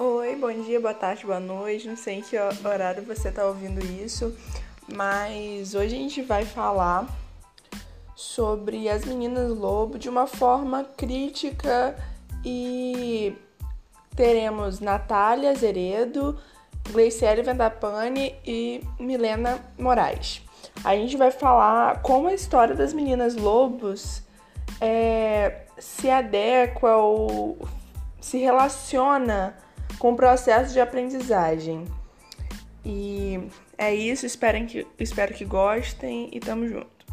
Oi, bom dia, boa tarde, boa noite. Não sei em que horário você está ouvindo isso, mas hoje a gente vai falar sobre as meninas lobo de uma forma crítica e teremos Natália Zeredo, Gleiciele Vendapane e Milena Moraes. A gente vai falar como a história das meninas lobos é, se adequa ou se relaciona com o processo de aprendizagem. E é isso, espero que, espero que gostem e tamo junto.